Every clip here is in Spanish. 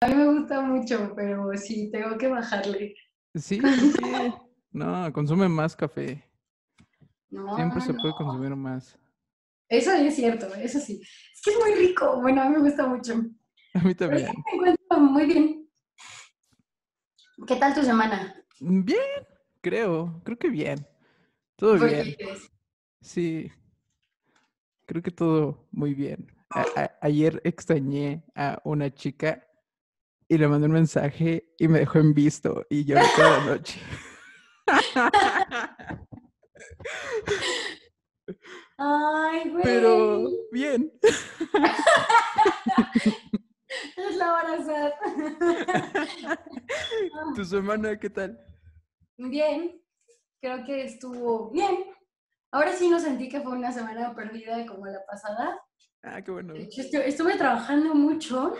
A mí me gusta mucho, pero sí, tengo que bajarle. Sí, sí. No, consume más café. No, Siempre se puede consumir más. Eso es cierto, eso sí. Es que es muy rico. Bueno, a mí me gusta mucho. A mí también. me encuentro muy bien. ¿Qué tal tu semana? Bien, creo. Creo que bien. Todo ¿Por bien. Sí. Creo que todo muy bien. A- ayer extrañé a una chica y le mandé un mensaje y me dejó en visto y lloré toda la noche. Ay, güey. Pero bien. Es la hora sad. ¿Tu semana qué tal? Bien, creo que estuvo bien. Ahora sí no sentí que fue una semana perdida como la pasada. Ah, qué bueno. De hecho, estu- estuve trabajando mucho.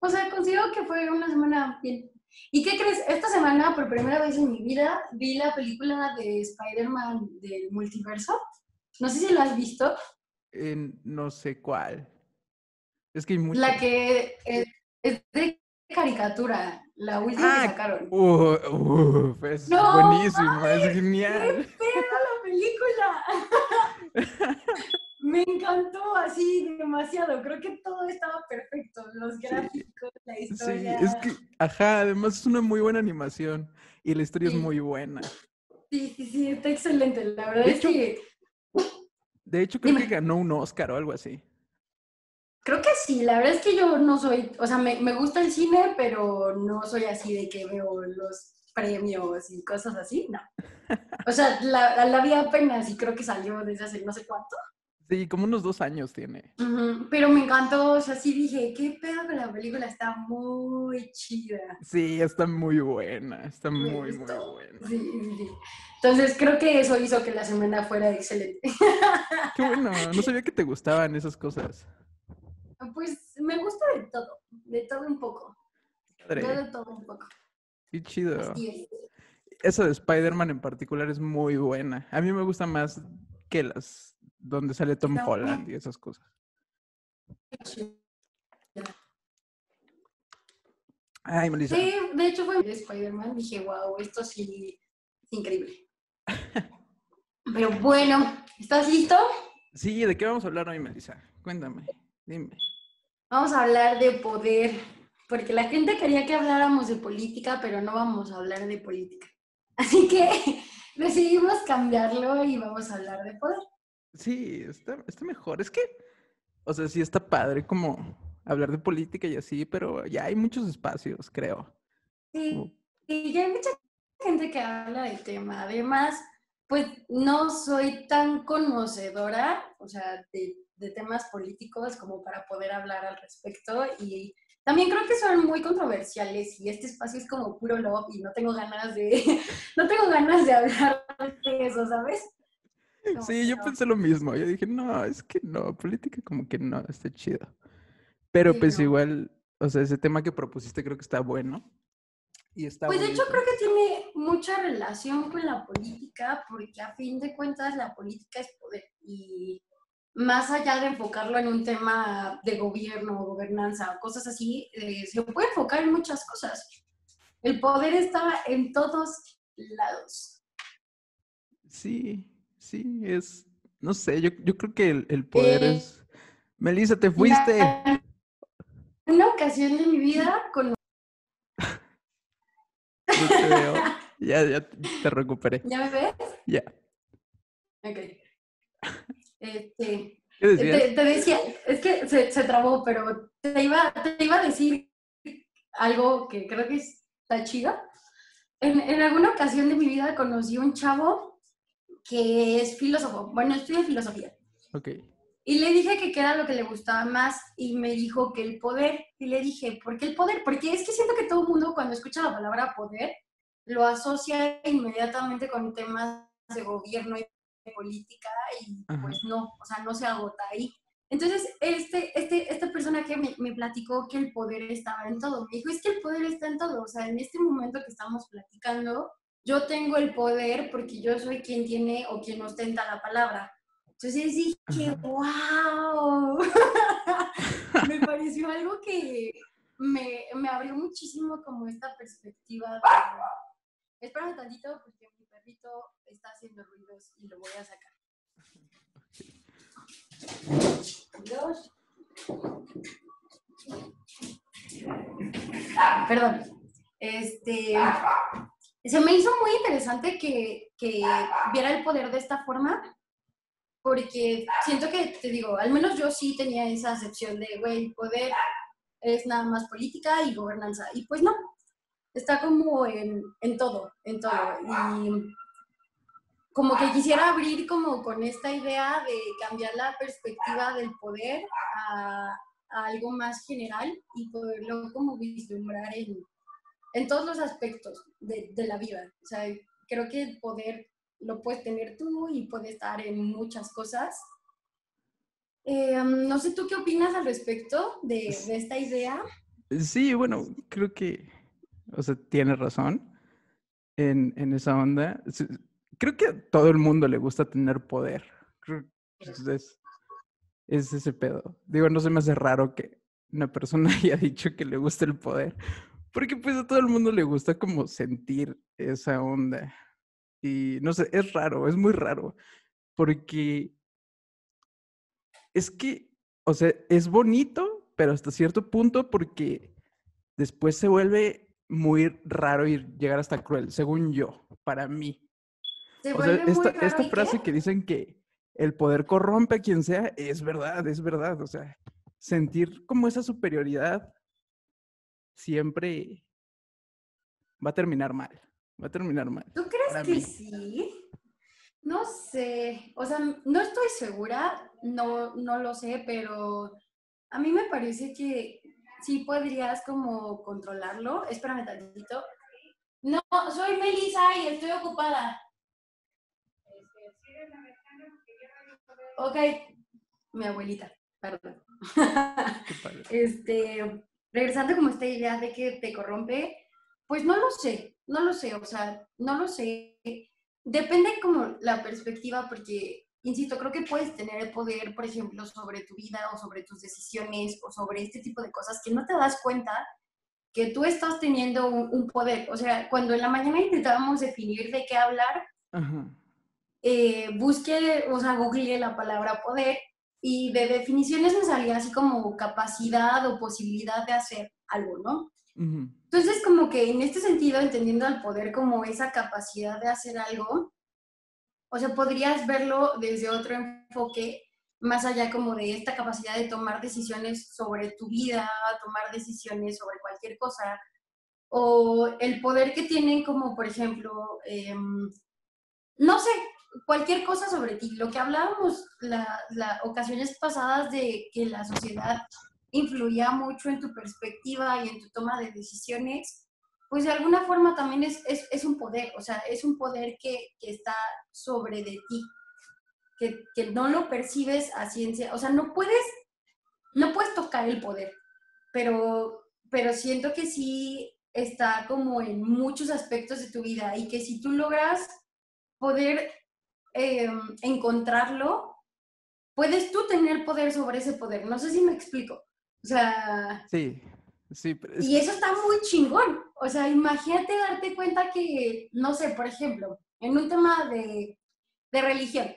O sea, considero que fue una semana bien. ¿Y qué crees? Esta semana, por primera vez en mi vida, vi la película de Spider-Man del multiverso. No sé si la has visto. En no sé cuál. Es que hay muchas. La que eh, es de caricatura, la última Ah, que sacaron. Uh, uf, es No buenísima, es genial. la película! Me encantó así demasiado. Creo que todo estaba perfecto. Los gráficos, la Sí, historia. es que, ajá, además es una muy buena animación y la historia Sí. es muy buena. Sí, sí, sí, está excelente. La verdad De es hecho- que De hecho, creo que ganó un Oscar o algo así. creo que sí. La verdad es que yo no soy, o sea, me, me gusta el cine, pero no soy así de que veo los premios y cosas así, no. O sea, la, la vi apenas y creo que salió desde hace no sé cuánto. Sí, como unos dos años tiene. Pero me encantó, o sea, sí dije, qué pedo con la película, está muy chida. Sí, está muy buena, está Me muy, muy buena. Sí, sí. Entonces creo que eso hizo que la semana fuera excelente. Qué bueno, no sabía que te gustaban esas cosas. Pues me gusta de todo, de todo un poco. Yo de todo un poco. qué chido. Así es. Esa de Spider-Man en particular es muy buena. A mí me gusta más que las donde sale Tom Holland y esas cosas. Ay, Melissa. Sí, de hecho fue de Spider-Man, dije, wow, esto sí es increíble. Pero bueno, ¿estás listo? Sí, ¿de qué vamos a hablar hoy, Melissa? Cuéntame, dime. Vamos a hablar de poder, porque la gente quería que habláramos de política, pero no vamos a hablar de política. Así que decidimos cambiarlo y vamos a hablar de poder. Sí, está, está mejor. Es que, o sea, sí está padre como hablar de política y así, pero ya hay muchos espacios, creo. Sí, y ya hay mucha gente que habla del tema. Además, pues no soy tan conocedora, o sea, de, de temas políticos como para poder hablar al respecto. Y también creo que son muy controversiales y este espacio es como puro love y no tengo ganas de, no tengo ganas de hablar de eso, ¿sabes? Como Sí, yo no. pensé lo mismo. Yo dije, no, es que no, política como que no, está chido. Pero Sí, pues no. igual, o sea, ese tema que propusiste creo que está bueno. Y está Pues de hecho creo que tiene mucha relación con la política porque a fin de cuentas la política es poder y más allá de enfocarlo en un tema de gobierno, gobernanza o cosas así, eh, se puede enfocar en muchas cosas. El poder está en todos lados. Sí, sí, es, no sé, yo, yo creo que el, el poder Eh, es... Melissa, te fuiste. En una ocasión de mi vida con... No te veo. Ya, ya te recuperé. ¿Ya me ves? Ya. Ok. Este. Te, te decía, es que se, se trabó, pero te iba, te iba a decir algo que creo que está chido. En, en alguna ocasión de mi vida conocí un chavo que es filósofo, bueno, estudia filosofía. Ok. Y le dije que qué era lo que le gustaba más y me dijo que el poder. Y le dije, ¿por qué el poder? Porque es que siento que todo el mundo cuando escucha la palabra poder lo asocia inmediatamente con temas de gobierno y de política y Ajá. pues no, o sea, no se agota ahí. Entonces, este, este, esta persona que me, me platicó que el poder estaba en todo, me dijo, es que el poder está en todo, o sea, en este momento que estamos platicando, yo tengo el poder porque yo soy quien tiene o quien ostenta la palabra. Entonces dije, wow. me pareció algo que me, me abrió muchísimo como esta perspectiva de... Espérame tantito porque mi perrito está haciendo ruidos y lo voy a sacar. Dios. Perdón. Este, se me hizo muy interesante que, que viera el poder de esta forma, porque siento que, te digo, al menos yo sí tenía esa acepción de, güey, poder es nada más política y gobernanza. Y pues no, está como en, en todo, en todo. Y como que quisiera abrir como con esta idea de cambiar la perspectiva del poder a, a algo más general y poderlo como vislumbrar en, en todos los aspectos de, de, la vida. O sea, creo que el poder lo puedes tener tú y puede estar en muchas cosas. Eh, no sé tú qué opinas al respecto de, de, esta idea. Sí, bueno, creo que, o sea, tiene razón en, en esa onda. Creo que a todo el mundo le gusta tener poder. Creo que es, es ese pedo. Digo, no se me hace raro que una persona haya dicho que le gusta el poder, porque pues a todo el mundo le gusta como sentir esa onda. Y no sé, es raro, es muy raro, porque es que, o sea, es bonito, pero hasta cierto punto porque después se vuelve muy raro y llegar hasta cruel, según yo, para mí. Se o sea, esta, muy raro, esta ¿y frase qué? que dicen que el poder corrompe a quien sea, es verdad, es verdad. O sea, sentir como esa superioridad siempre va a terminar mal. Va a terminar mal. ¿Tú crees que mí. sí? No sé, o sea, no estoy segura, no, no lo sé, pero a mí me parece que sí podrías como controlarlo. Espérame tantito. No, soy Melissa y estoy ocupada. Ok, mi abuelita, perdón. Este, regresando como esta idea de que te corrompe, pues no lo sé, no lo sé, o sea, no lo sé. Depende como la perspectiva, porque, insisto, creo que puedes tener el poder, por ejemplo, sobre tu vida o sobre tus decisiones o sobre este tipo de cosas que no te das cuenta que tú estás teniendo un, un poder. O sea, cuando en la mañana intentábamos definir de qué hablar, Ajá. eh, busqué, o sea, googleé la palabra poder y de definiciones me salía así como capacidad o posibilidad de hacer algo, ¿no? Ujú. Entonces, como que en este sentido, entendiendo al poder como esa capacidad de hacer algo, o sea, podrías verlo desde otro enfoque, más allá como de esta capacidad de tomar decisiones sobre tu vida, tomar decisiones sobre cualquier cosa, o el poder que tienen como, por ejemplo, em, no sé, cualquier cosa sobre ti. Lo que hablábamos las la ocasiones pasadas de que la sociedad influía mucho en tu perspectiva y en tu toma de decisiones, pues de alguna forma también es, es, es un poder, o sea, es un poder que, que está sobre de ti, que, que, no lo percibes a ciencia, o sea, no puedes, no puedes tocar el poder, pero, pero siento que sí está como en muchos aspectos de tu vida y que si tú logras poder eh, encontrarlo, puedes tú tener poder sobre ese poder. No sé si me explico. O sea... Sí, sí. Es... Y eso está muy chingón. O sea, imagínate darte cuenta que, no sé, por ejemplo, en un tema de, de religión.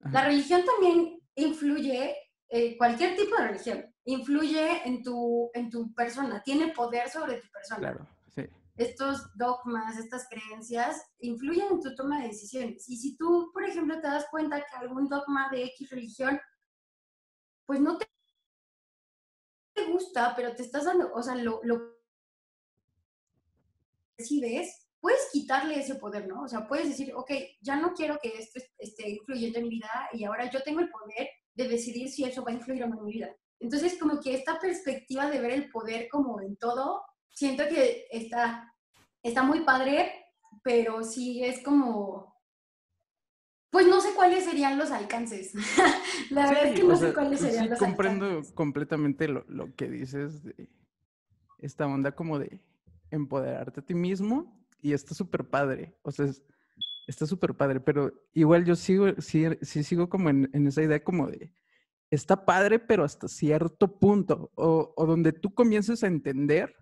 Ajá. La religión también influye, eh, cualquier tipo de religión, influye en tu, en tu persona, tiene poder sobre tu persona. Claro, sí estos dogmas, estas creencias, influyen en tu toma de decisiones. Y si tú, por ejemplo, te das cuenta que algún dogma de X religión, pues no te gusta, pero te estás dando, o sea, lo, lo recibes, puedes quitarle ese poder, ¿no? O sea, puedes decir, ok, ya no quiero que esto esté influyendo en mi vida y ahora yo tengo el poder de decidir si eso va a influir o no en mi vida. Entonces, como que esta perspectiva de ver el poder como en todo, siento que está, está muy padre, pero sí es como, pues no sé cuáles serían los alcances. La sí, verdad es que no sea, sé cuáles serían sí, los comprendo alcances. completamente lo, lo, que dices de esta onda como de empoderarte a ti mismo y está súper padre, o sea, es, está súper padre, pero igual yo sigo, sí, sí sigo como en, en esa idea como de está padre, pero hasta cierto punto, o, donde tú comiences a entender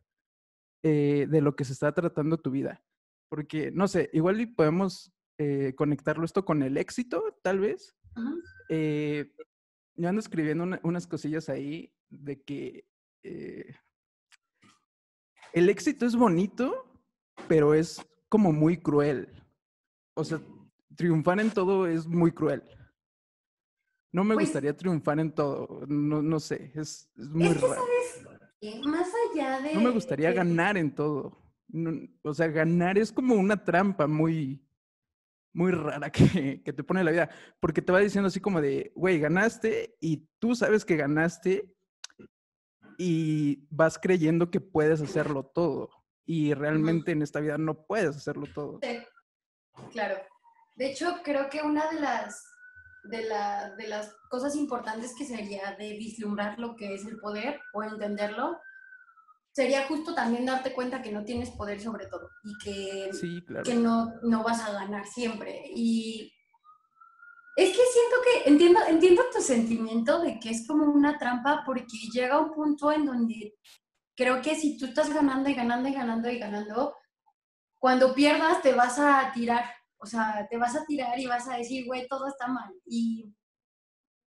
eh, de lo que se está tratando tu vida. Porque, no sé, igual y podemos eh, conectarlo esto con el éxito, tal vez. Eh, yo ando escribiendo unas cosillas ahí de que el éxito es bonito, pero es como muy cruel. O sea, triunfar en todo es muy cruel. No me pues gustaría triunfar en todo, no, no sé, es, muy raro. Más allá de... No me gustaría ganar en todo. o sea, ganar es como una trampa muy, muy rara que, que, te pone la vida, porque te va diciendo así como de, güey, ganaste y tú sabes que ganaste y vas creyendo que puedes hacerlo todo y realmente en esta vida no puedes hacerlo todo. Sí, claro. De hecho, creo que una de las de, la, de las cosas importantes que sería de vislumbrar lo que es el poder o entenderlo, sería justo también darte cuenta que no tienes poder sobre todo y que, que no, no vas a ganar siempre. Y es que siento que entiendo, entiendo tu sentimiento de que es como una trampa porque llega un punto en donde creo que si tú estás ganando y ganando y ganando y ganando, cuando pierdas te vas a tirar o sea, te vas a tirar y vas a decir, güey, todo está mal. Y,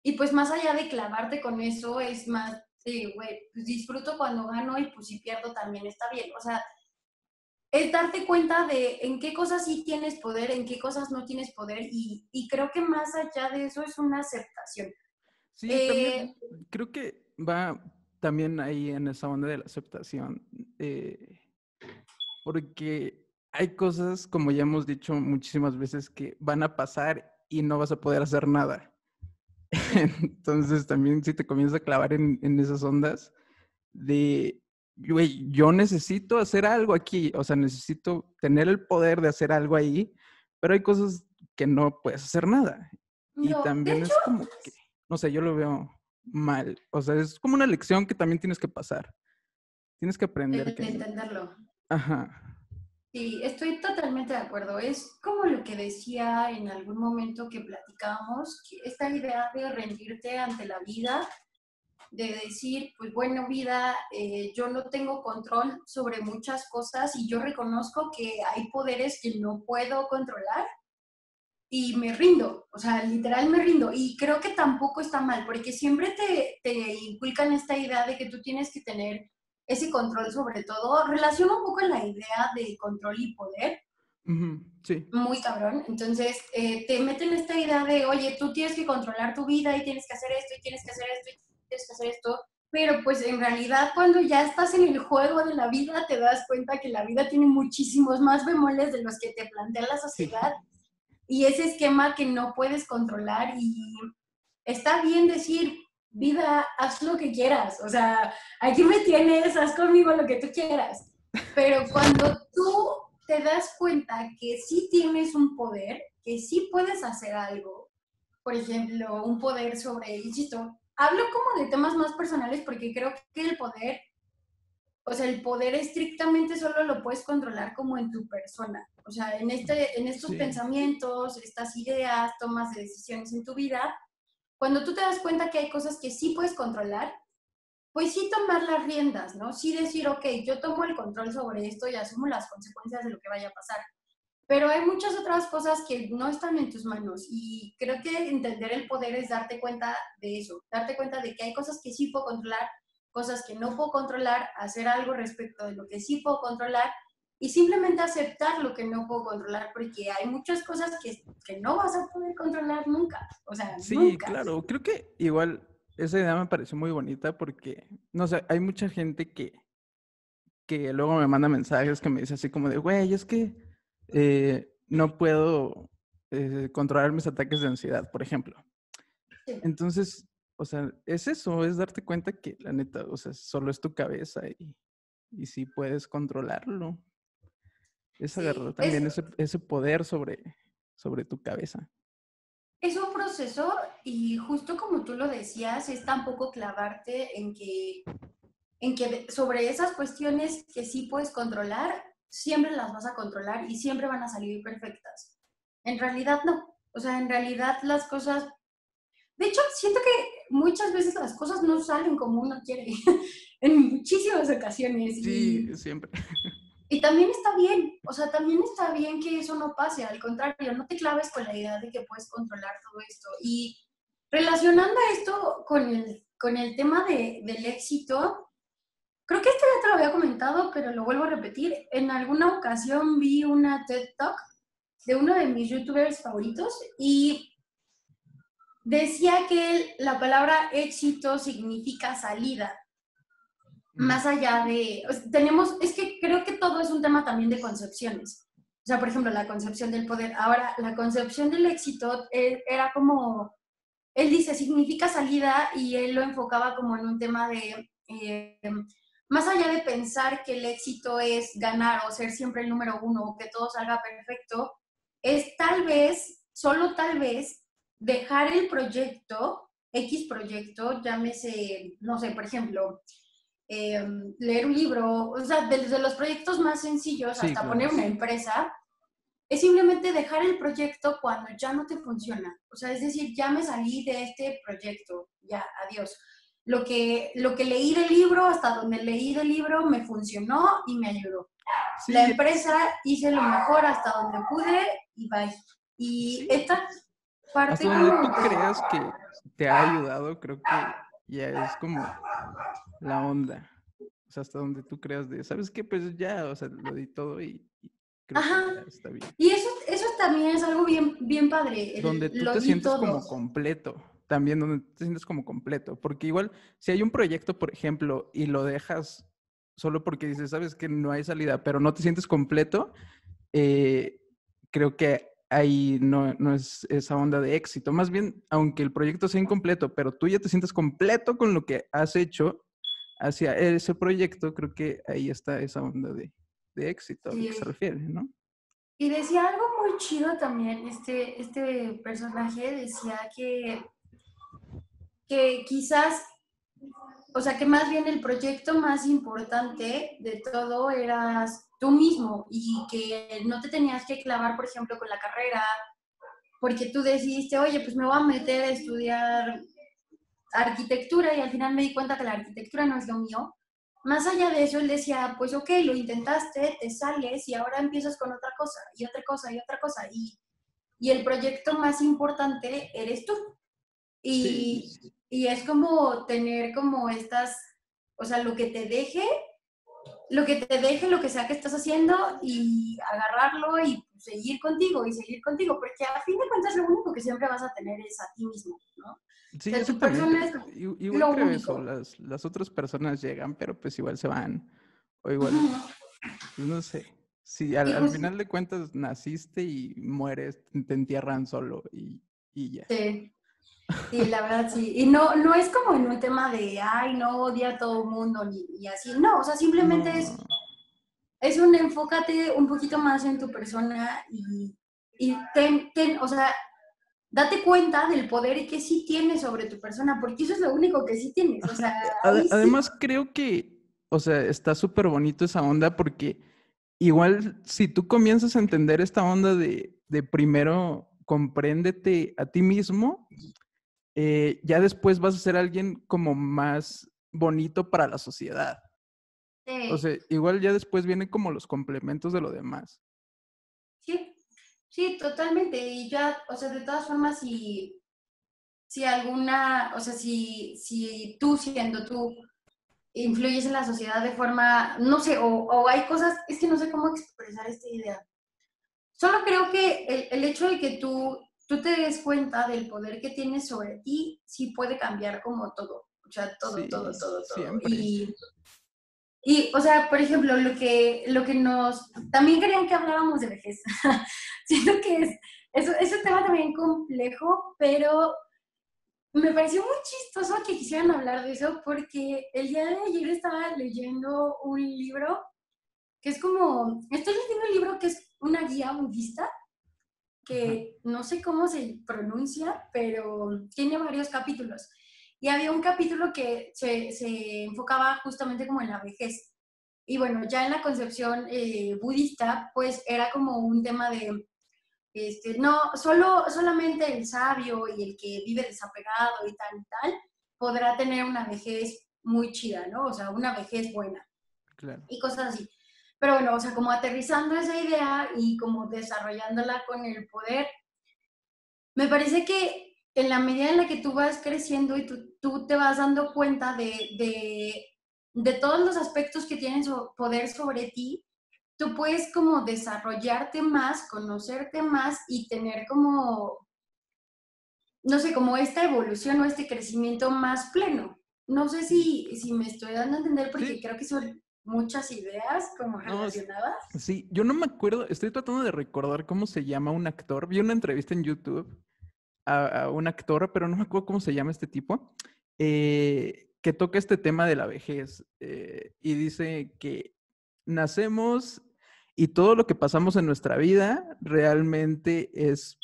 y pues más allá de clavarte con eso, es más, sí, güey, pues disfruto cuando gano y pues si pierdo también está bien. O sea, es darte cuenta de en qué cosas sí tienes poder, en qué cosas no tienes poder y, y creo que más allá de eso es una aceptación. Sí, también eh, creo que va también ahí en esa onda de la aceptación, eh, porque hay cosas, como ya hemos dicho muchísimas veces, que van a pasar y no vas a poder hacer nada. Entonces también si te comienzas a clavar en, esas ondas de, güey, yo necesito hacer algo aquí, o sea, necesito tener el poder de hacer algo ahí, pero hay cosas que no puedes hacer nada. y también es como que, no sé, yo lo veo mal. O sea, es como una lección que también tienes que pasar. Tienes que aprender. que... entenderlo. Ajá. Sí, estoy totalmente de acuerdo. Es como lo que decía en algún momento que platicábamos, que esta idea de rendirte ante la vida, de decir, pues bueno, vida, eh, yo no tengo control sobre muchas cosas y yo reconozco que hay poderes que no puedo controlar y me rindo, o sea, literal me rindo. Y creo que tampoco está mal, porque siempre te, te inculcan esta idea de que tú tienes que tener ese control sobre todo, relaciona un poco la idea de control y poder. Sí. Muy cabrón. Entonces, eh, te meten esta idea de, oye, tú tienes que controlar tu vida y tienes que hacer esto y tienes que hacer esto y tienes que hacer esto. Pero pues en realidad cuando ya estás en el juego de la vida te das cuenta que la vida tiene muchísimos más bemoles de los que te plantea la sociedad y ese esquema que no puedes controlar y está bien decir, vida, haz lo que quieras. O sea, aquí me tienes, haz conmigo lo que tú quieras. Pero cuando tú te das cuenta que sí tienes un poder, que sí puedes hacer algo, por ejemplo, un poder sobre, insisto, hablo como de temas más personales porque creo que el poder, o sea, el poder estrictamente solo lo puedes controlar como en tu persona. O sea, en, este, en estos pensamientos, estas ideas, tomas de decisiones en tu vida, cuando tú te das cuenta que hay cosas que sí puedes controlar, pues sí tomar las riendas, ¿no? Sí decir, ok, yo tomo el control sobre esto y asumo las consecuencias de lo que vaya a pasar. Pero hay muchas otras cosas que no están en tus manos y creo que entender el poder es darte cuenta de eso, darte cuenta de que hay cosas que sí puedo controlar, cosas que no puedo controlar, hacer algo respecto de lo que sí puedo controlar y simplemente aceptar lo que no puedo controlar, porque hay muchas cosas que, que no vas a poder controlar nunca. O sea, sí, claro, creo que igual esa idea me pareció muy bonita porque, no sé, hay mucha gente que, que luego me manda mensajes que me dice así como de, güey, es que eh, no puedo eh, controlar mis ataques de ansiedad, por ejemplo. Entonces, o sea, es eso, es darte cuenta que la neta, o sea, solo es tu cabeza y, y sí puedes controlarlo. Es agarrar también ese, ese, poder sobre, sobre tu cabeza. Es un proceso y justo como tú lo decías, es tampoco clavarte en que, en que sobre esas cuestiones que sí puedes controlar, siempre las vas a controlar y siempre van a salir perfectas. En realidad no. O sea, en realidad las cosas... De hecho, siento que muchas veces las cosas no salen como uno quiere, en muchísimas ocasiones. Sí, siempre. Y también está bien, o sea, también está bien que eso no pase, al contrario, no te claves con la idea de que puedes controlar todo esto. Y relacionando esto con el, con el tema de, del éxito, creo que esto ya te lo había comentado, pero lo vuelvo a repetir. En alguna ocasión vi una TED Talk de uno de mis youtubers favoritos y decía que la palabra éxito significa salida más allá de, tenemos, es que creo que todo es un tema también de concepciones. O sea, por ejemplo, la concepción del poder. Ahora, la concepción del éxito eh, era como, él dice, significa salida y él lo enfocaba como en un tema de, eh, más allá de pensar que el éxito es ganar o ser siempre el número uno o que todo salga perfecto, es tal vez, solo tal vez, dejar el proyecto, X proyecto, llámese, no sé, por ejemplo, Em, leer un libro, o sea, desde los proyectos más sencillos hasta poner una empresa, es simplemente dejar el proyecto cuando ya no te funciona. O sea, es decir, ya me salí de este proyecto, ya, adiós. Lo que, lo que leí del libro, hasta donde leí del libro, me funcionó y me ayudó. La empresa hice lo mejor hasta donde pude y bye. Y esta parte... Hasta donde tú creas que te ha ayudado, creo que ya es como la onda. O sea, hasta donde tú creas de, ¿sabes qué? Pues ya, o sea, lo di todo y, creo que está bien. Y eso, eso también es algo bien, bien padre. donde tú te sientes como completo. También donde te sientes como completo. Porque igual, si hay un proyecto, por ejemplo, y lo dejas solo porque dices, sabes que no hay salida, pero no te sientes completo, eh, creo que ahí no, no, es esa onda de éxito. Más bien, aunque el proyecto sea incompleto, pero tú ya te sientes completo con lo que has hecho, hacia ese proyecto, creo que ahí está esa onda de, éxito a lo que se refiere, ¿no? Y decía algo muy chido también, este, este personaje decía que, que quizás, o sea, que más bien el proyecto más importante de todo eras tú mismo y que no te tenías que clavar, por ejemplo, con la carrera, porque tú decidiste, oye, pues me voy a meter a estudiar arquitectura y al final me di cuenta que la arquitectura no es lo mío. Más allá de eso, él decía, pues ok, lo intentaste, te sales y ahora empiezas con otra cosa y otra cosa y otra cosa. Y, y el proyecto más importante eres tú. Y, y es como tener como estas, o sea, lo que te deje, lo que te deje, lo que sea que estás haciendo y agarrarlo y seguir contigo y seguir contigo, porque a fin de cuentas lo único que siempre vas a tener es a ti mismo, ¿no? Sí, exactamente. Igual creo eso, las, las, otras personas llegan, pero pues igual se van. O igual, pues, no sé. Si al, al, final de cuentas naciste y mueres, te entierran solo y, y ya. Sí. Sí, la verdad sí. Y no, no es como en un tema de, ay, no odia a todo el mundo ni, y así. No, o sea, simplemente es, es un enfócate un poquito más en tu persona y, y ten, ten, o sea, date cuenta del poder que sí tienes sobre tu persona, porque eso es lo único que sí tienes. O sea, Además, creo que, o sea, está súper bonito esa onda porque igual si tú comienzas a entender esta onda de, de primero compréndete a ti mismo, eh, ya después vas a ser alguien como más bonito para la sociedad. O sea, igual ya después vienen como los complementos de lo demás. Sí, Sí, totalmente. Y ya, o sea, de todas formas, si, si alguna, o sea, si, si tú siendo tú influyes en la sociedad de forma, no sé, o, hay cosas, es que no sé cómo expresar esta idea. Solo creo que el, el hecho de que tú, tú te des cuenta del poder que tienes sobre ti, sí puede cambiar como todo. O sea, todo, todo, todo, todo. Y, y, o sea, por ejemplo, lo que, lo que nos... También querían que hablábamos de vejez. Siento que es, es, es un tema también complejo, pero me pareció muy chistoso que quisieran hablar de eso porque el día de ayer estaba leyendo un libro que es como... Estoy leyendo un libro que es una guía budista que no sé cómo se pronuncia, pero tiene varios capítulos. Y había un capítulo que se, se enfocaba justamente como en la vejez. Y bueno, ya en la concepción eh, budista, pues era como un tema de, este, no, solo, solamente el sabio y el que vive desapegado y tal y tal, podrá tener una vejez muy chida, ¿no? O sea, una vejez buena. Claro. Y cosas así. Pero bueno, o sea, como aterrizando esa idea y como desarrollándola con el poder, me parece que en la medida en la que tú vas creciendo y tú, tú te vas dando cuenta de, de, de, todos los aspectos que tienen poder sobre ti, tú puedes como desarrollarte más, conocerte más y tener como, no sé, como esta evolución o este crecimiento más pleno. No sé si, si me estoy dando a entender porque creo que muchas ideas como relacionadas. sí, yo no me acuerdo, estoy tratando de recordar cómo se llama un actor. Vi una entrevista en YouTube a, un actor, pero no me acuerdo cómo se llama este tipo, eh, que toca este tema de la vejez eh, y dice que nacemos y todo lo que pasamos en nuestra vida realmente es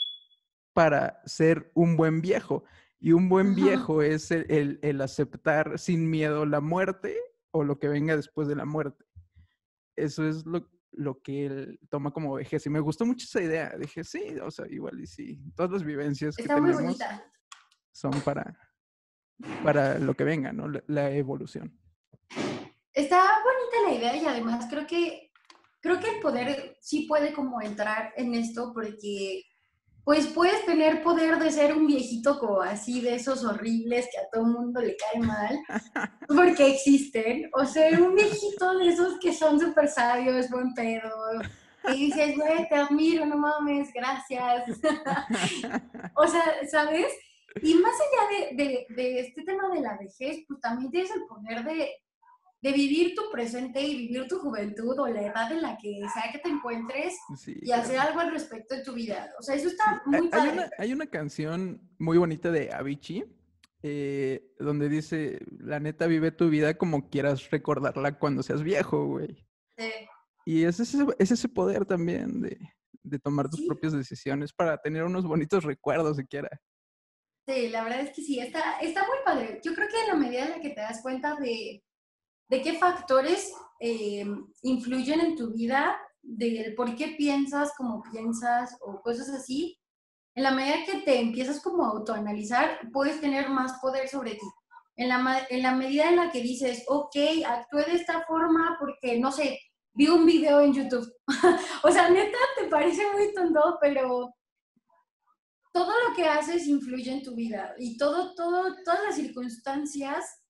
para ser un buen viejo. Y un buen viejo es el, el, aceptar sin miedo la muerte o lo que venga después de la muerte. Eso es lo, lo que él toma como vejez. Y me gustó mucho esa idea. Dije, sí, o sea, igual y sí. Todas las vivencias que tenemos son para, para lo que venga, ¿no? La, evolución. Está bonita la idea y además creo que creo que el poder sí puede como entrar en esto porque pues puedes tener poder de ser un viejito como así de esos horribles que a todo mundo le cae mal, porque existen, o ser un viejito de esos que son súper sabios, buen pedo, y dices, güey, te admiro, no mames, gracias. o sea, ¿sabes? Y más allá de, de, de, este tema de la vejez, pues también tienes el poder de, de vivir tu presente y vivir tu juventud o la edad en la que sea que te encuentres y hacer algo al respecto de tu vida. O sea, eso está muy hay, Una, hay una canción muy bonita de Avicii eh, donde dice, la neta vive tu vida como quieras recordarla cuando seas viejo, güey. Sí. Y es ese, es ese poder también de, de tomar tus propias decisiones para tener unos bonitos recuerdos siquiera. Sí, la verdad es que sí, está, está muy padre. Yo creo que en la medida en la que te das cuenta de, de qué factores eh, influyen en tu vida, del por qué piensas como piensas o cosas así, en la medida que te empiezas como a autoanalizar, puedes tener más poder sobre ti. En la, en la medida en la que dices, ok, actué de esta forma porque, no sé, vi un video en YouTube. o sea, neta, te parece muy tonto, pero todo lo que haces influye en tu vida y todo, todo, todas las circunstancias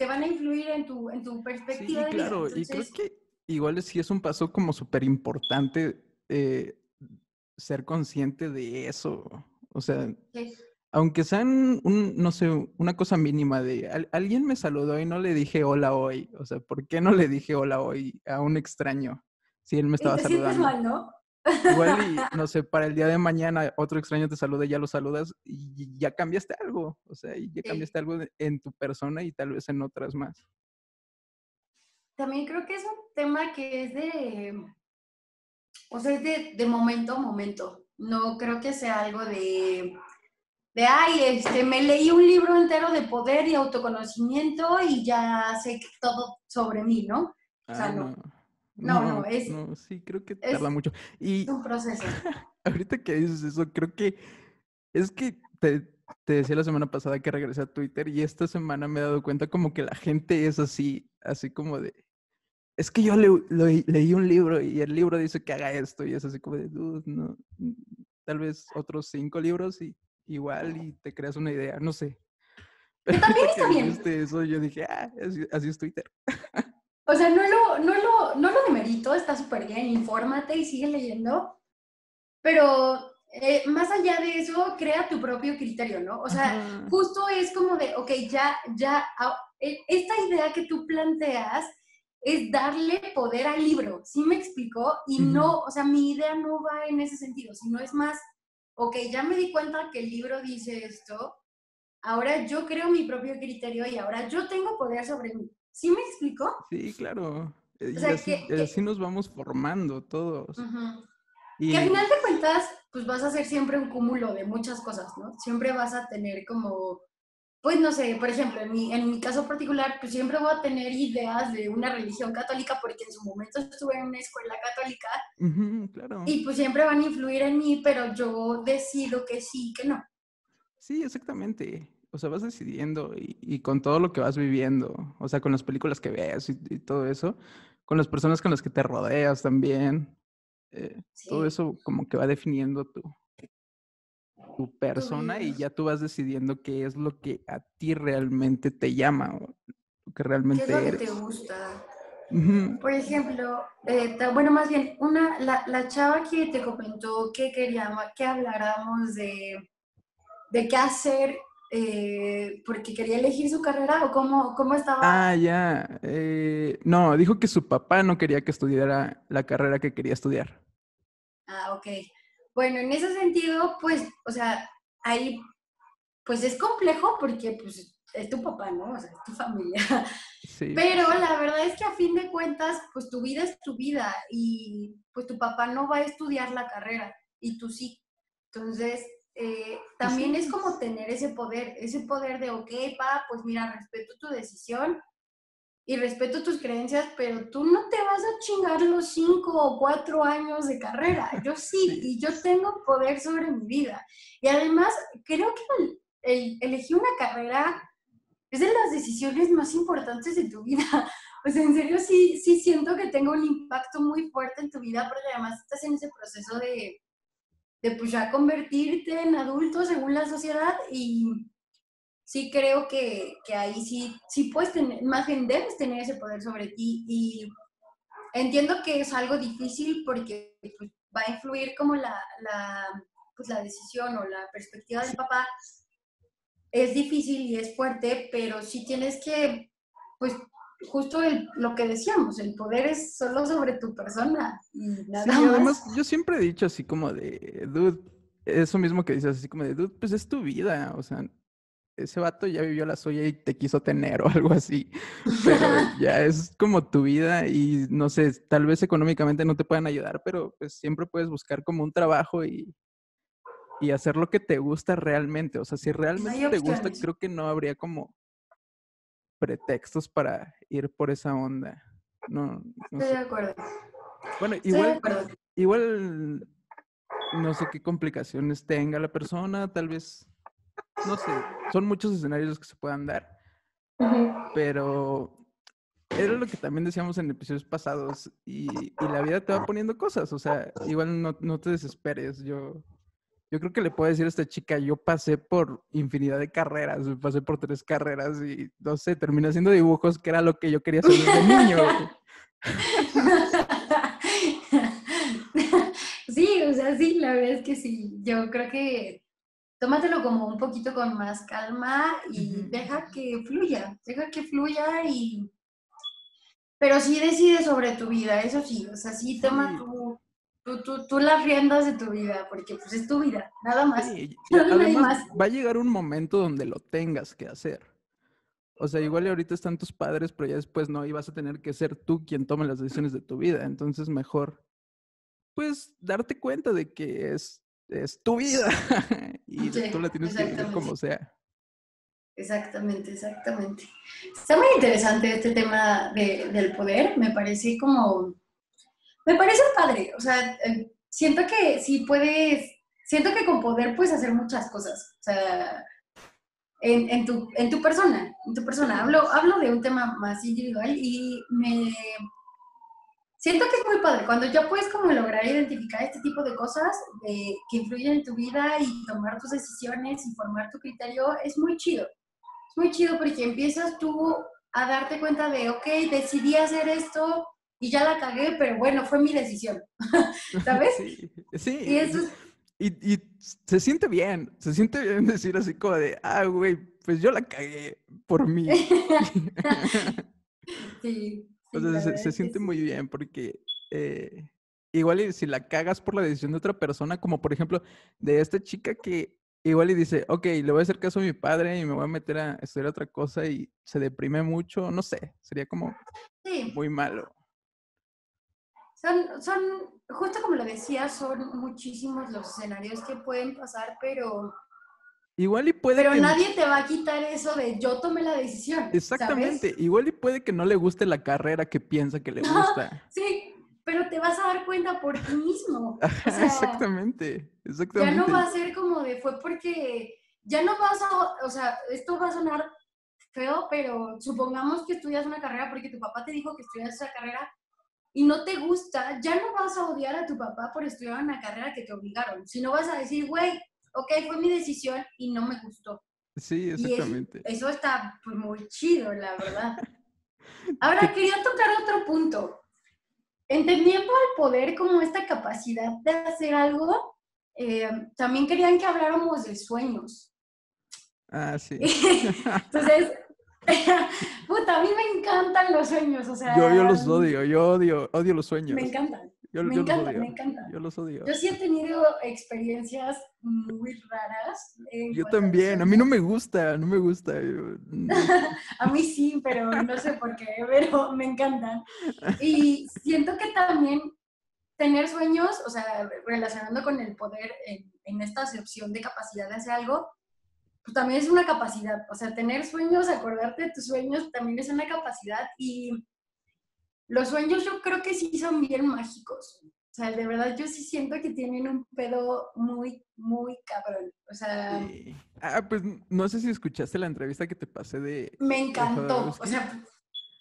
te van a influir en tu, en tu perspectiva. Sí, claro, y creo que igual sí es un paso como súper importante eh, ser consciente de eso. O sea, aunque sean, un, no sé, una cosa mínima de alguien me saludó y no le dije hola hoy. O sea, ¿por qué no le dije hola hoy a un extraño si él me estaba te saludando? Mal, ¿no? Igual y, no sé, para el día de mañana otro extraño te saluda y ya lo saludas y ya cambiaste algo. O sea, y ya cambiaste algo en tu persona y tal vez en otras más. También creo que es un tema que es de, o sea, es de, de momento a momento. No creo que sea algo de, de, ay, este, me leí un libro entero de poder y autoconocimiento y ya sé todo sobre mí, ¿no? O sea, ah, no. No, no, es. No, sí, creo que tarda mucho. Y. Es un proceso. ahorita que dices eso, creo que. Es que te, te, decía la semana pasada que regresé a Twitter y esta semana me he dado cuenta como que la gente es así, así como de. Es que yo le, leí un libro y el libro dice que haga esto y es así como de, no, tal vez otros cinco libros y igual y te creas una idea, no sé. Pero también está bien. Eso, yo dije, ah, así es Twitter. O sea, no lo, no lo, no lo demerito, está súper bien, infórmate y sigue leyendo, pero eh, más allá de eso, crea tu propio criterio, ¿no? O sea, justo es como de, ok, ya, ya, e, esta idea que tú planteas es darle poder al libro, ¿sí me explicó? Y no, o sea, mi idea no va en ese sentido, sino es más, ok, ya me di cuenta que el libro dice esto, ahora yo creo mi propio criterio y ahora yo tengo poder sobre mí. ¿Sí me explicó? Sí, claro. Eh, y así, nos vamos formando todos. y... Que al final de cuentas, pues vas a ser siempre un cúmulo de muchas cosas, ¿no? Siempre vas a tener como, pues no sé, por ejemplo, en mi, en mi caso particular, pues siempre voy a tener ideas de una religión católica porque en su momento estuve en una escuela católica. claro. Y pues siempre van a influir en mí, pero yo decido que sí, que no. Sí, exactamente. O sea, vas decidiendo y, con todo lo que vas viviendo, o sea, con las películas que ves y, todo eso, con las personas con las que te rodeas también, eh, todo eso como que va definiendo tu, tu persona y ya tú vas decidiendo qué es lo que a ti realmente te llama, o lo que realmente ¿Qué es lo que te gusta? Por ejemplo, eh, bueno, más bien, una, la, la, chava que te comentó que queríamos que habláramos de, de qué hacer eh, porque quería elegir su carrera o cómo, cómo estaba. Ah, ya. Eh, no, dijo que su papá no quería que estudiara la carrera que quería estudiar. Ah, ok. Bueno, en ese sentido, pues, o sea, ahí, pues es complejo porque, pues, es tu papá, ¿no? O sea, es tu familia. Pero la verdad es que a fin de cuentas, pues tu vida es tu vida y pues tu papá no va a estudiar la carrera y tú sí. Entonces, eh, también es como tener ese poder, ese poder de, ok, pa, pues mira, respeto tu decisión y respeto tus creencias, pero tú no te vas a chingar los cinco o cuatro años de carrera. Yo sí, y yo tengo poder sobre mi vida. Y además, creo que el, elegir una carrera es de las decisiones más importantes de tu vida. O sea, en serio sí, sí siento que tengo un impacto muy fuerte en tu vida porque además estás en ese proceso de, de pues ya convertirte en adulto según la sociedad y sí creo que, que, ahí sí, sí puedes tener, más bien debes tener ese poder sobre ti y entiendo que es algo difícil porque pues, va a influir como la, la, pues, la decisión o la perspectiva del papá. Es difícil y es fuerte, pero sí tienes que, pues, justo lo que decíamos, el poder es solo sobre tu persona y nada sí, además, yo siempre he dicho así como de, dude, eso mismo que dices, así como de, dude, pues es tu vida, o sea, ese vato ya vivió la suya y te quiso tener o algo así, pero ya es como tu vida y no sé, tal vez económicamente no te puedan ayudar, pero pues siempre puedes buscar como un trabajo y y hacer lo que te gusta realmente. O sea, si realmente te gusta, creo que no habría como pretextos para ir por esa onda. No, Estoy de acuerdo. Bueno, igual, igual no sé qué complicaciones tenga la persona, tal vez, no sé, son muchos escenarios que se puedan dar, pero era lo que también decíamos en episodios pasados y, y, la vida te va poniendo cosas, o sea, igual no, no te desesperes, yo yo creo que le puedo decir a esta chica, yo pasé por infinidad de carreras, pasé por tres carreras y no sé, terminé haciendo dibujos que era lo que yo quería ser de niño. Sí, o sea, sí, la verdad es que sí. Yo creo que tómatelo como un poquito con más calma y deja que fluya, deja que fluya y... Pero sí decide sobre tu vida, eso sí, o sea, sí toma tu Tú, tú, tú, las riendas de tu vida, porque pues es tu vida, nada más. además, va a llegar un momento donde lo tengas que hacer. O sea, igual ahorita están tus padres, pero ya después no, y vas a tener que ser tú quien tome las decisiones de tu vida. Entonces, mejor, pues, darte cuenta de que es, es tu vida y tú la tienes que vivir como sea. Exactamente, exactamente. Está muy interesante este tema de, del poder, me parece como me parece padre, o sea, eh, siento que sí puedes, siento que con poder puedes hacer muchas cosas, o sea, en, en, tu, en tu persona, en tu persona. Hablo, hablo de un tema más individual y me... Siento que es muy padre cuando ya puedes como lograr identificar este tipo de cosas que influyen en tu vida y tomar tus decisiones y formar tu criterio, es muy chido. Es muy chido porque empiezas tú a darte cuenta de, ok, decidí hacer esto, y ya la cagué, pero bueno, fue mi decisión, ¿sabes? Sí, y, y, se siente bien, se siente bien decir así como de, ah, güey, pues yo la cagué por mí. sí. se, siente muy bien porque eh, igual si la cagas por la decisión de otra persona, como por ejemplo de esta chica que igual y dice, ok, le voy a hacer caso a mi padre y me voy a meter a estudiar otra cosa y se deprime mucho, no sé, sería como muy malo. Son, son, justo como lo decía, son muchísimos los escenarios que pueden pasar, pero... Igual y puede Pero nadie te va a quitar eso de yo tomé la decisión. Exactamente. Igual y puede que no le guste la carrera que piensa que le gusta. sí, pero te vas a dar cuenta por ti mismo. exactamente, exactamente. Ya no va a ser como de fue porque ya no vas a, o sea, esto va a sonar feo, pero supongamos que estudias una carrera porque tu papá te dijo que estudias esa carrera y no te gusta, ya no vas a odiar a tu papá por estudiar una carrera que te obligaron, sino vas a decir, güey, ok, fue mi decisión y no me gustó. Sí, exactamente. eso, está pues, muy chido, la verdad. Ahora quería tocar otro punto. Entendiendo al poder como esta capacidad de hacer algo, eh, también querían que habláramos de sueños. Ah, sí. Entonces, puta, a mí me encantan los sueños, o sea... Yo, yo los odio, yo odio, odio los sueños. Me encantan. Yo, me yo encanta, los odio. me encanta. Yo los odio. Yo sí he tenido experiencias muy raras. en Yo a también, a mí no me gusta, no me gusta. A mí sí, pero no sé por qué, pero me encantan. Y siento que también tener sueños, o sea, relacionando con el poder en, en esta acepción de capacidad de hacer algo, pues también es una capacidad. O sea, tener sueños, acordarte de tus sueños, también es una capacidad. Y los sueños yo creo que sí son bien mágicos. O sea, de verdad yo sí siento que tienen un pedo muy, muy cabrón. O sea, Sí. Ah, pues no sé si escuchaste la entrevista que te pasé de... me encantó. O sea,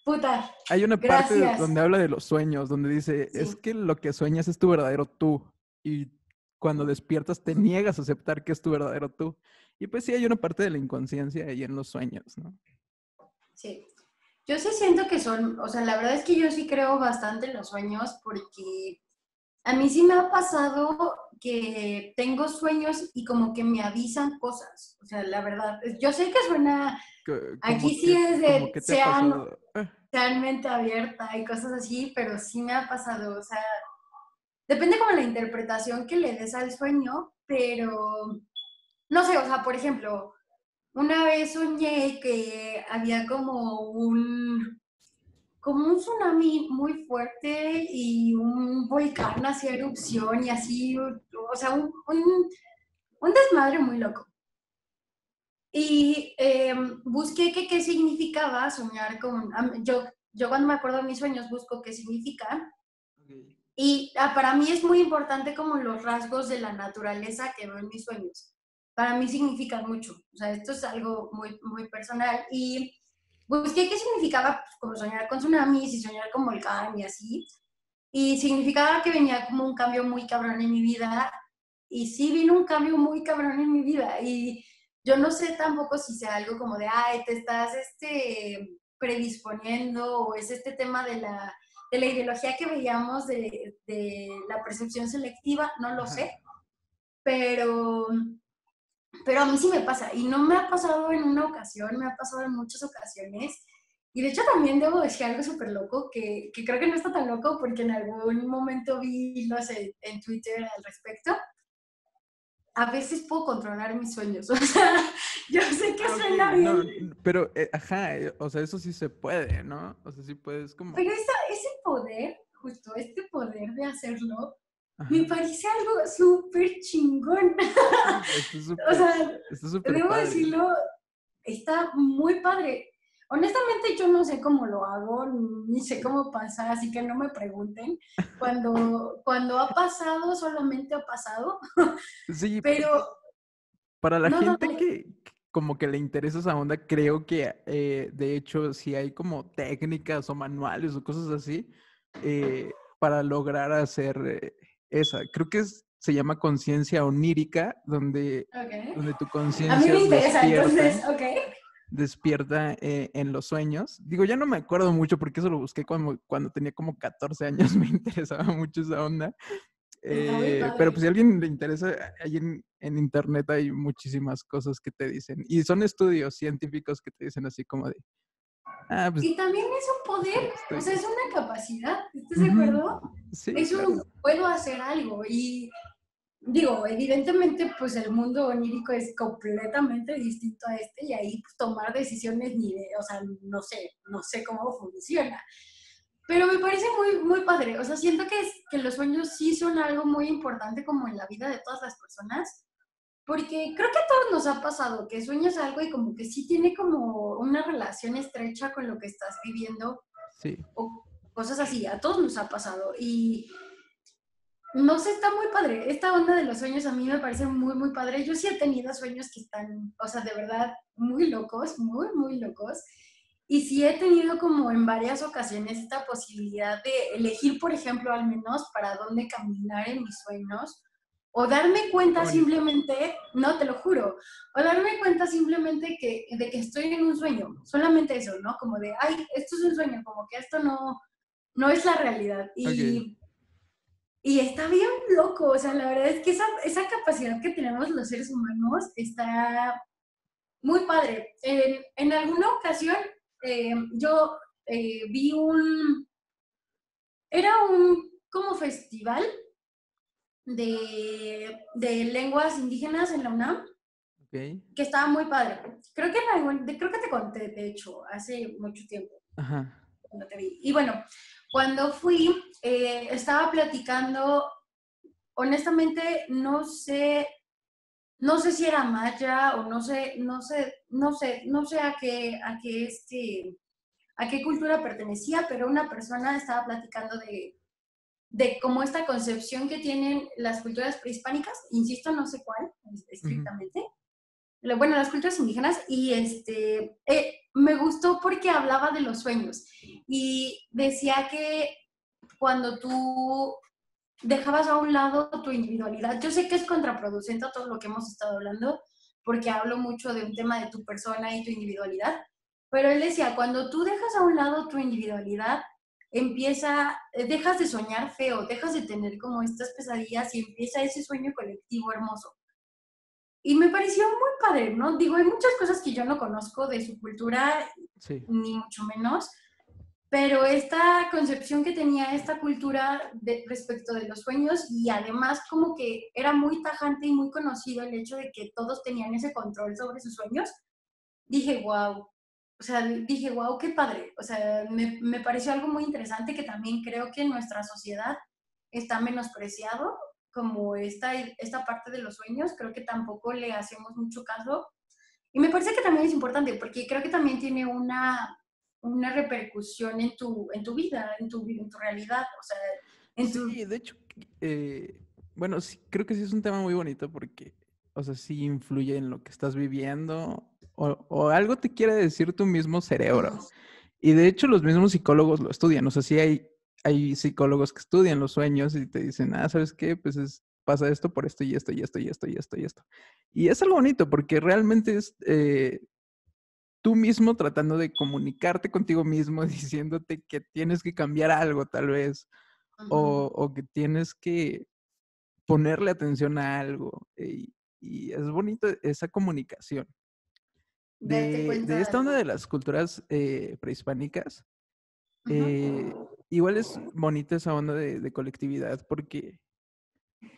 puta. Hay una parte donde habla de los sueños, donde dice, es que lo que sueñas es tu verdadero tú. Y cuando despiertas te niegas a aceptar que es tu verdadero tú. Y pues sí, hay una parte de la inconsciencia ahí en los sueños, ¿no? Sí. Yo sí siento que son, o sea, la verdad es que yo sí creo bastante en los sueños porque a mí sí me ha pasado que tengo sueños y como que me avisan cosas. O sea, la verdad, yo sé que suena Aquí sí que- es de sean-. Ah, realmente abierta y cosas así, pero sí me ha pasado, o sea, depende como la interpretación que le des al sueño, pero no sé, o sea, por ejemplo, una vez soñé que había como un como un tsunami muy fuerte y un volcán hacía erupción y así, o sea, un, un, un desmadre muy loco. Y eh, busqué que qué significaba soñar con... Yo, yo cuando me acuerdo de mis sueños busco qué significan. Y ah, para mí es muy importante como los rasgos de la naturaleza que veo en mis sueños. Para mí significan mucho. O sea, esto es algo muy, muy personal. Y busqué qué significaba pues, como soñar con tsunamis y soñar con volcán y así. Y significaba que venía como un cambio muy cabrón en mi vida. Y sí vino un cambio muy cabrón en mi vida. Y yo no sé tampoco si sea algo como de, ay, te estás este, predisponiendo o es este tema de la, de la ideología que veíamos de, de la percepción selectiva, no lo sé, pero, pero a mí sí me pasa y no me ha pasado en una ocasión, me ha pasado en muchas ocasiones. Y de hecho también debo decir algo súper loco, que, que creo que no está tan loco porque en algún momento vi, no sé, en Twitter al respecto. A veces puedo controlar mis sueños. O sea, yo sé que Ah, ok, suena no, bien, n- pero, eh, ajá, eh, o sea, eso sí se puede, ¿no? O sea, sí puedes como... pero esa, ese poder, justo este poder de hacerlo, ajá, me parece algo súper chingón. está súper- O sea, está súper debo padre. decirlo, está muy padre. Honestamente yo no sé cómo lo hago, ni sé cómo pasa, así que no me pregunten. Cuando, cuando ha pasado, solamente ha pasado, Sí, pero Para la No, gente que como que le interesa esa onda, creo que eh, de hecho si hay como técnicas o manuales o cosas así eh, para lograr hacer eh, esa. Creo que es- se llama conciencia onírica, donde, donde tu a conciencia mí me interesa, despierta, entonces, ok. despierta eh, en los sueños. Digo, ya no me acuerdo mucho porque eso lo busqué cuando, cuando tenía como 14 años, me interesaba mucho esa onda. Eh, pero pues si a alguien le interesa, ahí en, en internet hay muchísimas cosas que te dicen. Y son estudios científicos que te dicen así como de, ah, pues Y también es un poder, estoy- o sea, es una capacidad, ¿estás de Ujú. acuerdo? Sí, es claro. un puedo hacer algo y digo, evidentemente pues el mundo onírico es completamente distinto a este y ahí pues, tomar decisiones ni de, o sea, no sé, no sé cómo funciona. Pero me parece muy, muy padre, o sea, siento que, es- que los sueños sí son algo muy importante como en la vida de todas las personas, porque creo que a todos nos ha pasado que sueñas algo y como que sí tiene como una relación estrecha con lo que estás viviendo Sí, o cosas así, a todos nos ha pasado. Y no sé, está muy padre. Esta onda de los sueños a mí me parece muy, muy padre. Yo sí he tenido sueños que están, o sea, de verdad, muy locos, muy, muy locos. Y sí he tenido como en varias ocasiones esta posibilidad de elegir, por ejemplo, al menos para dónde caminar en mis sueños. O darme cuenta simplemente, no te lo juro, o darme cuenta simplemente que, de que estoy en un sueño, solamente eso, ¿no? Como de, ay, esto es un sueño, como que esto no, no es la realidad. Y, y está bien loco, o sea, la verdad es que esa, esa capacidad que tenemos los seres humanos está muy padre. En, en alguna ocasión eh, yo eh, vi un, era un como festival de, de lenguas indígenas en la UNAM. Que estaba muy padre. Creo que, creo que te conté, de hecho, hace mucho tiempo. Ajá. Cuando te vi. Y bueno, cuando fui, eh, estaba platicando, honestamente, no sé, no sé si era maya o no sé, no sé, no sé, no sé a qué, a qué este, a qué cultura pertenecía, pero una persona estaba platicando de, de cómo esta concepción que tienen las culturas prehispánicas, insisto, no sé cuál estrictamente, bueno, las culturas indígenas, y este, eh, me gustó porque hablaba de los sueños y decía que cuando tú dejabas a un lado tu individualidad, yo sé que es contraproducente a todo lo que hemos estado hablando, porque hablo mucho de un tema de tu persona y tu individualidad, pero él decía, cuando tú dejas a un lado tu individualidad, empieza, eh, dejas de soñar feo, dejas de tener como estas pesadillas y empieza ese sueño colectivo hermoso. Y me pareció muy padre, ¿no? Digo, hay muchas cosas que yo no conozco de su cultura, ni mucho menos, pero esta concepción que tenía esta cultura de, respecto de los sueños y además como que era muy tajante y muy conocido el hecho de que todos tenían ese control sobre sus sueños, dije, wow, o sea, dije, wow, qué padre. O sea, me, me, pareció algo muy interesante que también creo que en nuestra sociedad está menospreciado, como esta, esta parte de los sueños, creo que tampoco le hacemos mucho caso. Y me parece que también es importante, porque creo que también tiene una, una repercusión en tu, en tu vida, en tu, en tu realidad. O sea, en tu... Sí, de hecho, eh, bueno, sí, creo que sí es un tema muy bonito porque, o sea, sí influye en lo que estás viviendo o, algo te quiere decir tu mismo cerebro. Y de hecho los mismos psicólogos lo estudian. O sea, sí hay, hay psicólogos que estudian los sueños y te dicen, ah, ¿sabes qué? Pues es, pasa esto por esto y esto y esto y esto y esto y esto. Y es algo bonito porque realmente es eh, tú mismo tratando de comunicarte contigo mismo, diciéndote que tienes que cambiar algo tal vez, o, o, que tienes que ponerle atención a algo. Y, y es bonito esa comunicación de, esta onda de las culturas eh, prehispánicas, eh, igual es bonita esa onda de, colectividad porque,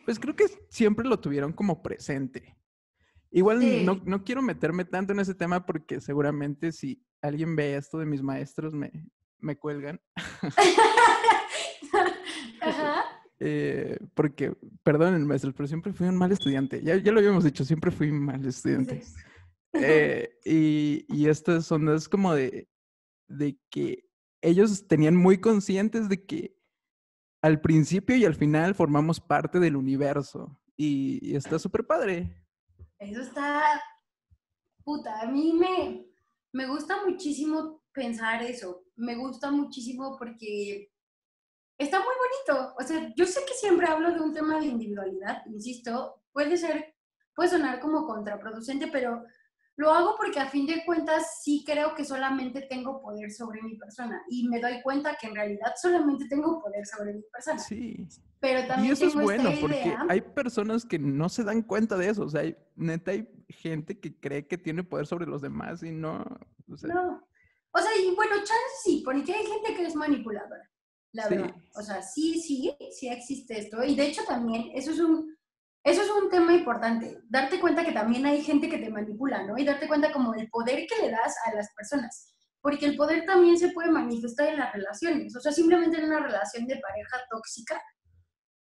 pues creo que siempre lo tuvieron como presente. Igual no, no, quiero meterme tanto en ese tema porque seguramente si alguien ve esto de mis maestros me, me cuelgan. Ajá. Eh, porque, perdonen maestros, pero siempre fui un mal estudiante. Ya, ya lo habíamos dicho, siempre fui un mal estudiante. Eh, y, y estas ondas como de, de que ellos tenían muy conscientes de que al principio y al final formamos parte del universo. Y, está súper padre. Eso está, puta, a mí me, me gusta muchísimo pensar eso. Me gusta muchísimo porque está muy bonito. O sea, yo sé que siempre hablo de un tema de individualidad, insisto, puede ser, puede sonar como contraproducente, pero lo hago porque a fin de cuentas sí creo que solamente tengo poder sobre mi persona y me doy cuenta que en realidad solamente tengo poder sobre mi persona. Sí. Pero también y eso es bueno porque hay personas que no se dan cuenta de eso. O sea, hay, neta hay gente que cree que tiene poder sobre los demás y no. O sea, no. O sea, y bueno, chance sí, porque hay gente que es manipuladora. La verdad. O sea, sí, sí, sí existe esto. Y de hecho también, eso es un eso es un tema importante, darte cuenta que también hay gente que te manipula, ¿no? Y darte cuenta como del poder que le das a las personas, porque el poder también se puede manifestar en las relaciones, o sea, simplemente en una relación de pareja tóxica,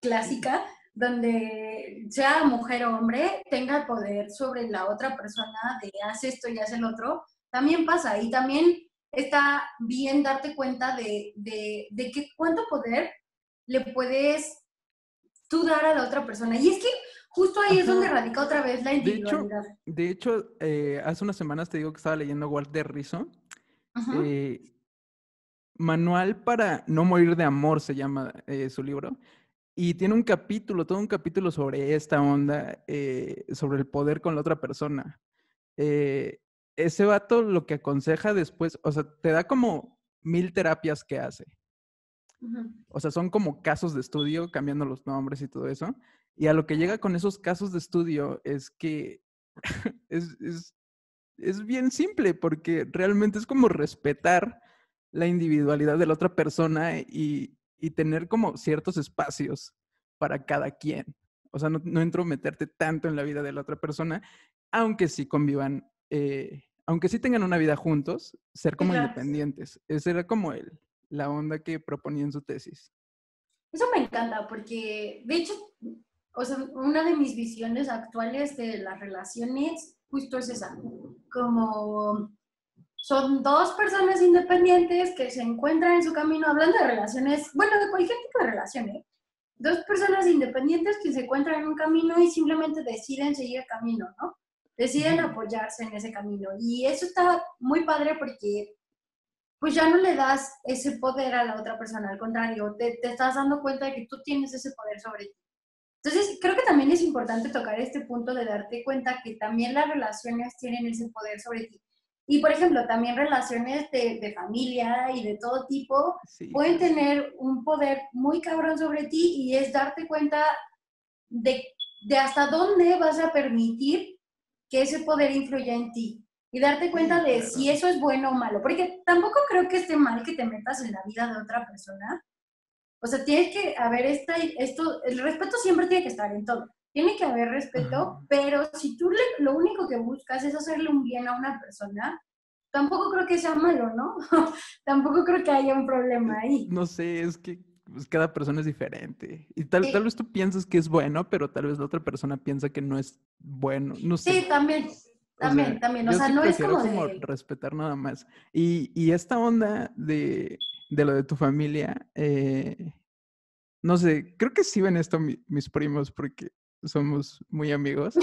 clásica, donde sea mujer o hombre, tenga poder sobre la otra persona de hace esto y hace el otro, también pasa. Y también está bien darte cuenta de, de, de que cuánto poder le puedes tú dar a la otra persona. Y es que justo ahí es donde radica otra vez la individualidad. De hecho, eh, hace unas semanas te digo que estaba leyendo Walter Rizzo. Eh, Manual para no morir de amor se llama eh, su libro. Y tiene un capítulo, todo un capítulo sobre esta onda, sobre el poder con la otra persona. ese vato lo que aconseja después, o sea, te da como mil terapias que hace. O sea, son como casos de estudio, cambiando los nombres y todo eso. Y a lo que llega con esos casos de estudio es que es, es, es, bien simple, porque realmente es como respetar la individualidad de la otra persona y, y tener como ciertos espacios para cada quien. O sea, no, no entrometerte tanto en la vida de la otra persona, aunque sí convivan, eh, aunque sí tengan una vida juntos, ser como independientes. Ese era como el, la onda que proponía en su tesis. Eso me encanta porque, de hecho, o sea, una de mis visiones actuales de las relaciones justo es esa, como son dos personas independientes que se encuentran en su camino, hablando de relaciones, bueno, de cualquier tipo de relaciones, ¿eh? dos personas independientes que se encuentran en un camino y simplemente deciden seguir el camino, ¿no? Deciden apoyarse en ese camino. Y eso está muy padre porque pues ya no le das ese poder a la otra persona, al contrario, te, te, estás dando cuenta de que tú tienes ese poder sobre ti. Entonces, creo que también es importante tocar este punto de darte cuenta que también las relaciones tienen ese poder sobre ti. Y, por ejemplo, también relaciones de, de familia y de todo tipo pueden tener un poder muy cabrón sobre ti y es darte cuenta de, de hasta dónde vas a permitir que ese poder influya en ti y darte cuenta de si eso es bueno o malo, porque tampoco creo que esté mal que te metas en la vida de otra persona. O sea, tiene que haber esta, esto, el respeto siempre tiene que estar en todo. Tiene que haber respeto, pero si tú le, lo único que buscas es hacerle un bien a una persona, tampoco creo que sea malo, ¿no? tampoco creo que haya un problema ahí. No sé, es que pues, cada persona es diferente. Y tal, tal vez tú piensas que es bueno, pero tal vez la otra persona piensa que no es bueno. No sé. Sí, también. También, también, o sea, no es como, como respetar nada más. Y, y esta onda de, de, lo de tu familia, eh, no sé, creo que sí ven esto mis primos porque somos muy amigos,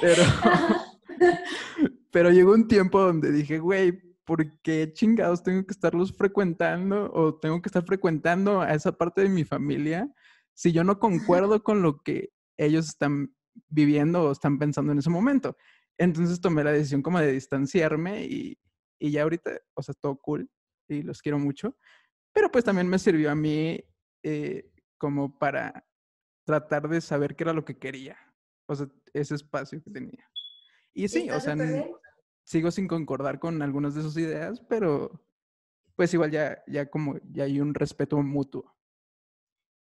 pero, pero llegó un tiempo donde dije, güey, ¿por qué chingados tengo que estarlos frecuentando o tengo que estar frecuentando a esa parte de mi familia si yo no concuerdo con lo que ellos están viviendo o están pensando en ese momento? Entonces tomé la decisión como de distanciarme y, y ya ahorita, o sea, todo cool y los quiero mucho. Pero pues también me sirvió a mí eh, como para tratar de saber qué era lo que quería. O sea, ese espacio que tenía. Y sí, o sea, sigo sin concordar con algunas de sus ideas, pero pues igual ya, ya como ya hay un respeto mutuo.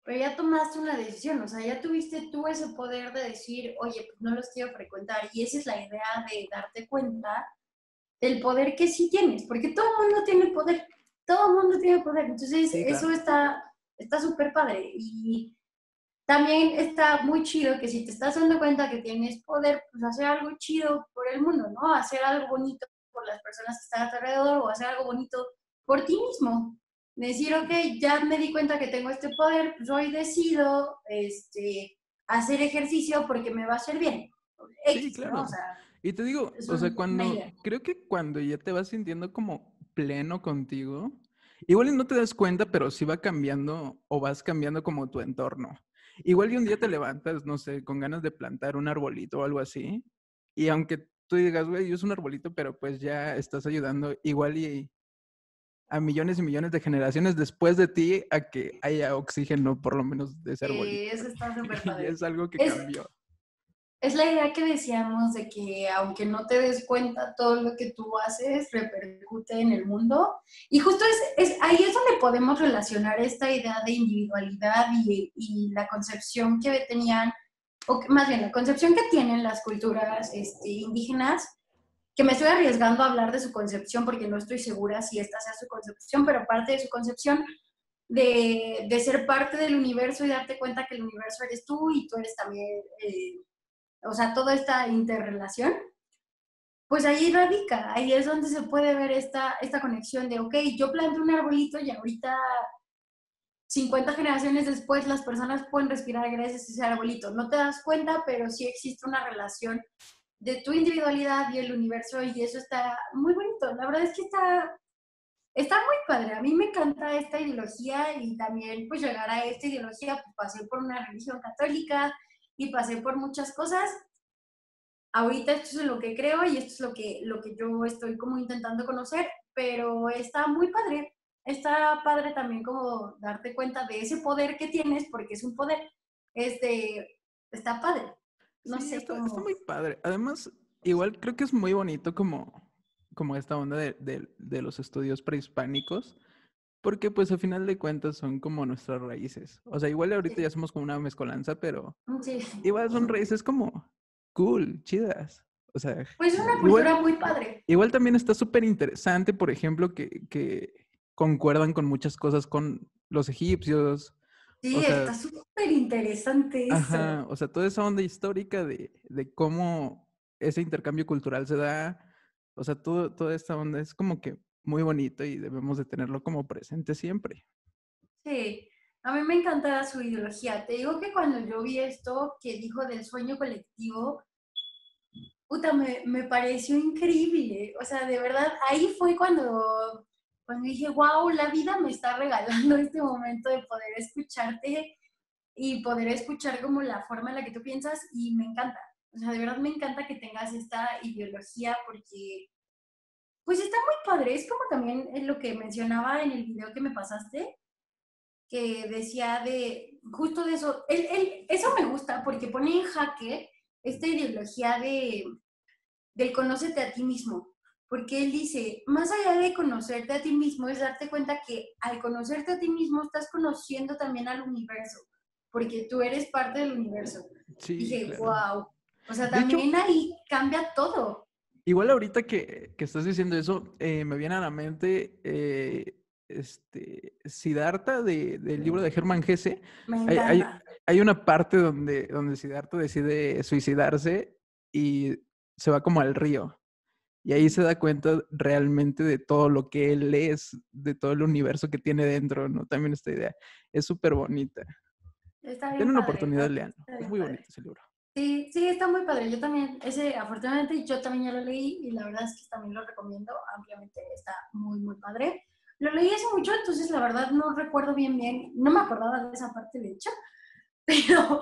Pero ya tomaste una decisión, o sea, ya tuviste tú ese poder de decir, oye, pues no los quiero frecuentar. Y esa es la idea de darte cuenta del poder que sí tienes, porque todo el mundo tiene poder, todo el mundo tiene poder. Entonces, eso está está súper padre. Y también está muy chido que si te estás dando cuenta que tienes poder, pues hacer algo chido por el mundo, ¿no? Hacer algo bonito por las personas que están a tu alrededor o hacer algo bonito por ti mismo decir, ok, ya me di cuenta que tengo este poder, pues hoy decido este, hacer ejercicio porque me va a hacer bien. sí, claro. Y te digo, o sea, cuando, creo que cuando ya te vas sintiendo como pleno contigo, igual no te das cuenta, pero sí va cambiando o vas cambiando como tu entorno. Igual y un día te levantas, no sé, con ganas de plantar un arbolito o algo así, y aunque tú digas, güey, yo es un arbolito, pero pues ya estás ayudando, igual y a millones y millones de generaciones después de ti a que haya oxígeno, por lo menos de ese árbol. Sí, eso está súper padre. es algo que cambió. Es la idea que decíamos de que aunque no te des cuenta, todo lo que tú haces repercute en el mundo. Y justo es, es ahí es donde podemos relacionar esta idea de individualidad y, y la concepción que tenían, o más bien la concepción que tienen las culturas este, indígenas que me estoy arriesgando a hablar de su concepción porque no estoy segura si esta sea su concepción, pero parte de su concepción de, de ser parte del universo y darte cuenta que el universo eres tú y tú eres también, eh, o sea, toda esta interrelación, pues ahí radica, ahí es donde se puede ver esta, esta conexión de, ok, yo planto un arbolito y ahorita 50 generaciones después las personas pueden respirar gracias a ese arbolito. No te das cuenta, pero sí existe una relación de tu individualidad y el universo y eso está muy bonito. La verdad es que está, está muy padre. A mí me encanta esta ideología y también pues llegar a esta ideología, pues pasé por una religión católica y pasé por muchas cosas. Ahorita esto es lo que creo y esto es lo que, lo que yo estoy como intentando conocer, pero está muy padre. Está padre también como darte cuenta de ese poder que tienes, porque es un poder. Este, está padre. No sé está, muy padre. Además, igual creo que es muy bonito como, como esta onda de, de, los estudios prehispánicos, porque pues al final de cuentas son como nuestras raíces. O sea, igual ahorita ya somos como una mezcolanza, pero igual son raíces como cool, chidas. O sea, pues una cultura muy padre. Igual también está súper interesante, por ejemplo, que, que concuerdan con muchas cosas con los egipcios, Sí, está súper interesante eso. Ajá, o sea, toda esa onda histórica de, de, cómo ese intercambio cultural se da, o sea, todo, toda esta onda es como que muy bonito y debemos de tenerlo como presente siempre. Sí, a mí me encanta su ideología. Te digo que cuando yo vi esto que dijo del sueño colectivo, puta, me, me pareció increíble. O sea, de verdad, ahí fue cuando cuando dije, wow, la vida me está regalando este momento de poder escucharte y poder escuchar como la forma en la que tú piensas y me encanta. O sea, de verdad me encanta que tengas esta ideología porque, pues está muy padre. Es como también lo que mencionaba en el video que me pasaste, que decía de, justo de eso, eso me gusta porque pone en jaque esta ideología de, del conócete a ti mismo porque él dice, más allá de conocerte a ti mismo, es darte cuenta que al conocerte a ti mismo estás conociendo también al universo, porque tú eres parte del universo. Sí, dije, wow. O sea, también ahí cambia todo. Igual ahorita que, que estás diciendo eso, eh, me viene a la mente eh, este, Siddhartha de, del libro de Germán Gese. Hay, hay, hay, una parte donde, donde Siddhartha decide suicidarse y se va como al río. Y ahí se da cuenta realmente de todo lo que él es, de todo el universo que tiene dentro, ¿no? También esta idea. Es súper bonita. Tiene una oportunidad, lean. Es muy bonito ese libro. Sí, sí, está muy padre. Yo también, ese, afortunadamente, yo también ya lo leí y la verdad es que también lo recomiendo ampliamente. Está muy, muy padre. Lo leí hace mucho, entonces la verdad no recuerdo bien, bien. No me acordaba de esa parte, de hecho. Pero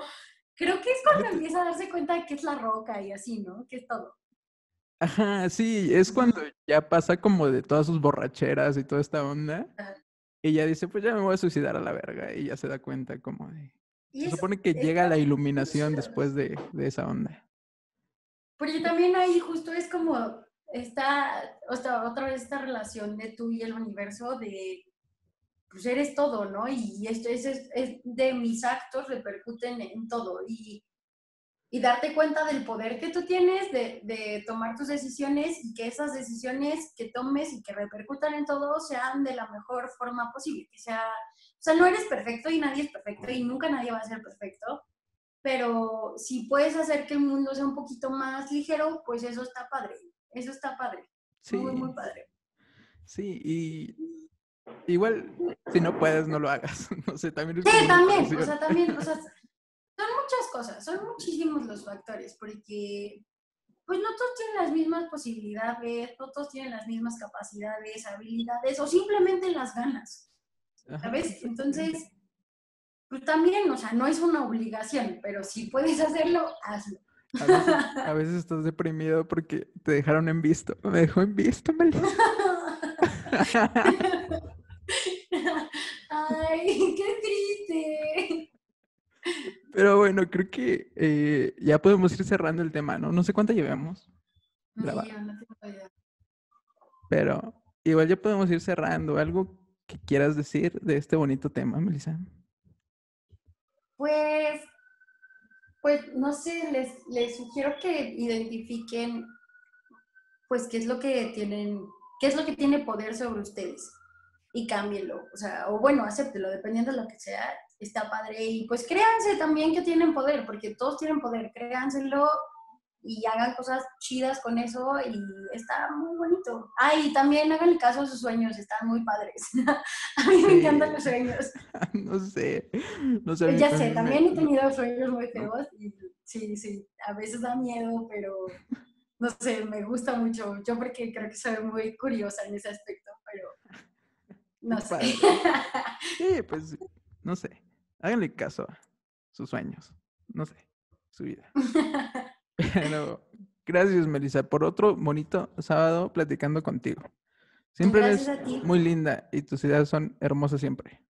creo que es cuando empieza a darse cuenta de que es la roca y así, ¿no? Que es todo. Ajá, sí, es cuando ya pasa como de todas sus borracheras y toda esta onda. Y ya dice, pues ya me voy a suicidar a la verga. Y ya se da cuenta como de... Se supone que llega la iluminación después de, de, esa onda. Porque también ahí justo es como esta, otra vez esta relación de tú y el universo de, pues eres todo, ¿no? Y esto es, es de mis actos repercuten en todo. Y y darte cuenta del poder que tú tienes de, de, tomar tus decisiones y que esas decisiones que tomes y que repercutan en todo sean de la mejor forma posible, que sea, o sea, no eres perfecto y nadie es perfecto y nunca nadie va a ser perfecto, pero si puedes hacer que el mundo sea un poquito más ligero, pues eso está padre, eso está padre, sí. muy, muy padre. Sí, y igual, si no puedes, no lo hagas, no sé, también es Sí, también, o sea, también, o sea, son muchas cosas, son muchísimos los factores, porque pues no todos tienen las mismas posibilidades, no todos tienen las mismas capacidades, habilidades o simplemente las ganas. ¿Sabes? Entonces, pues también, o sea, no es una obligación, pero si puedes hacerlo, hazlo. A veces, estás deprimido porque te dejaron en visto. Me dejó en visto, Melissa. Ay, qué triste. Pero bueno, creo que eh, ya podemos ir cerrando el tema, ¿no? No sé cuánto llevamos. No, no tengo idea. Pero igual ya podemos ir cerrando. ¿Algo que quieras decir de este bonito tema, Melissa? Pues, pues no sé, les, les sugiero que identifiquen, pues, qué es lo que tienen, qué es lo que tiene poder sobre ustedes y cámbienlo. O sea, o bueno, acéptelo, dependiendo de lo que sea, está padre. Y pues créanse también que tienen poder, porque todos tienen poder, créanselo y hagan cosas chidas con eso y está muy bonito. Ay, y también hagan caso a sus sueños, están muy padres. a mí me encantan los sueños. no sé, no sé. Ya sé, también he tenido sueños muy feos y sí, sí, a veces da miedo, pero no sé, me gusta mucho. Yo porque creo que soy muy curiosa en ese aspecto, pero no sé. sí, pues, no sé. Háganle caso a sus sueños. No sé, su vida. Pero gracias, Melissa, por otro bonito sábado platicando contigo. Siempre eres muy linda y tus ideas son hermosas siempre.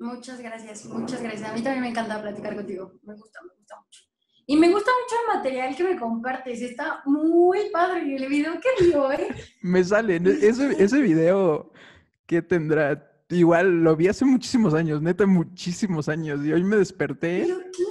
Muchas gracias, muchas gracias. A mí también me encanta platicar contigo. Me gusta, me gusta mucho. Y me gusta mucho el material que me compartes. Está muy padre. Y el video que vi hoy. me sale. Ese, ese video que tendrá. Igual lo vi hace muchísimos años, neta, muchísimos años. Y hoy me desperté. Pero qué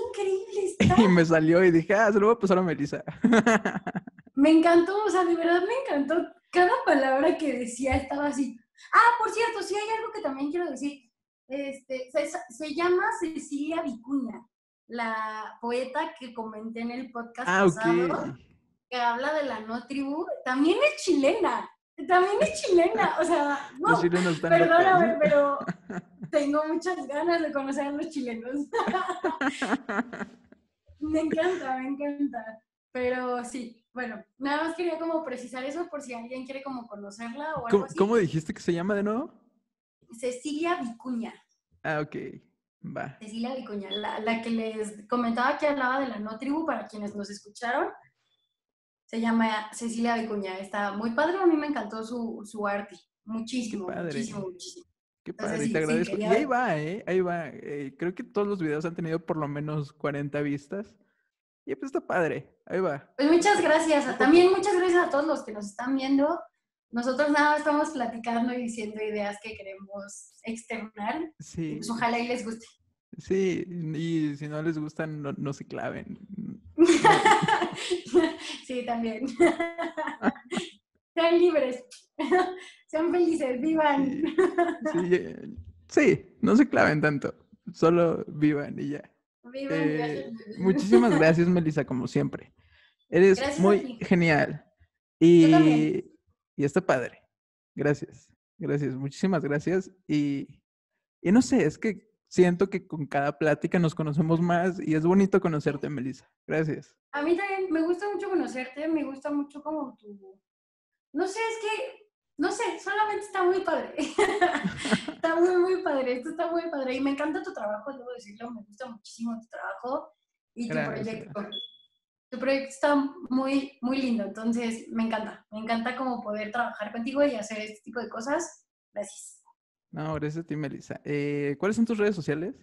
Y me salió y dije, ah, se lo voy a pasar a Melissa. me encantó, o sea, de verdad me encantó. Cada palabra que decía estaba así. Ah, por cierto, sí hay algo que también quiero decir. Este, se, llama Cecilia Vicuña, la poeta que comenté en el podcast ah, pasado, que habla de la no tribu. También es chilena. También es chilena, o sea, no, perdóname, pero tengo muchas ganas de conocer a los chilenos. Me encanta, me encanta. Pero sí, bueno, nada más quería como precisar eso por si alguien quiere como conocerla o algo así. ¿Cómo dijiste que se llama de nuevo? Cecilia Vicuña. Ah, ok. Va. Cecilia Vicuña, la, la que les comentaba que hablaba de la no tribu para quienes nos escucharon se llama Cecilia Vicuña. Está muy padre, a mí me encantó su, su arte. Muchísimo, muchísimo, muchísimo. Qué padre, te agradezco. y ahí va, ¿eh? Ahí va. Eh, creo que todos los videos han tenido por lo menos 40 vistas. Y pues está padre, ahí va. Pues muchas gracias. También muchas gracias a todos los que nos están viendo. Nosotros nada estamos platicando y diciendo ideas que queremos externar. Sí. Pues ojalá y les guste. Sí, y si no les gustan, no, se claven. sí, también. Sean libres. Sean felices, vivan. Sí, no se claven tanto. Solo vivan y ya. Vivan, eh, muchísimas gracias, Melissa, como siempre. Eres muy genial. Y, y está padre. Gracias. Gracias. Muchísimas gracias. Y, y no sé, es que siento que con cada plática nos conocemos más y es bonito conocerte, Melissa. Gracias. A mí también me gusta mucho conocerte, me gusta mucho como tu... No sé, es que, no sé, solamente está muy padre. está muy, muy padre, esto está muy padre y me encanta tu trabajo, debo decirlo, me gusta muchísimo tu trabajo y tu proyecto. Tu proyecto está muy, muy lindo, entonces me encanta, me encanta como poder trabajar contigo y hacer este tipo de cosas. Gracias. No, gracias a ti, Melissa. Eh, ¿Cuáles son tus redes sociales?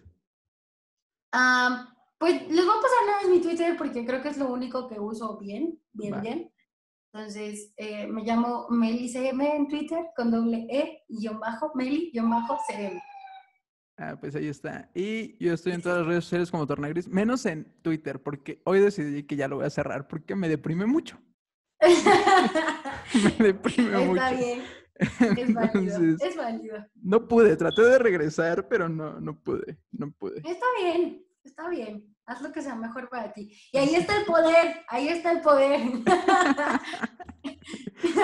pues les voy a pasar nada en mi Twitter porque creo que es lo único que uso bien, bien, bien. Entonces, eh, me llamo MeliCM en Twitter con doble E, guion bajo, Meli, guion bajo, CM. Ah, pues ahí está. Y yo estoy en todas las redes sociales como Tornagris, menos en Twitter, porque hoy decidí que ya lo voy a cerrar porque me deprime mucho. me deprime mucho. Está bien. Es válido, es válido. No pude, traté de regresar, pero no, no pude, no pude. Está bien, está bien. Haz lo que sea mejor para ti. Y ahí está el poder, ahí está el poder.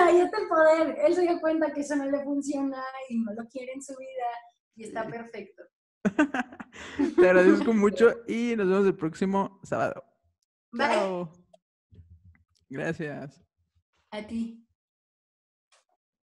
ahí está el poder. Él se dio cuenta que eso no le funciona y no lo quiere en su vida y está perfecto. Te agradezco mucho y nos vemos el próximo sábado. Bye. Gracias. A ti.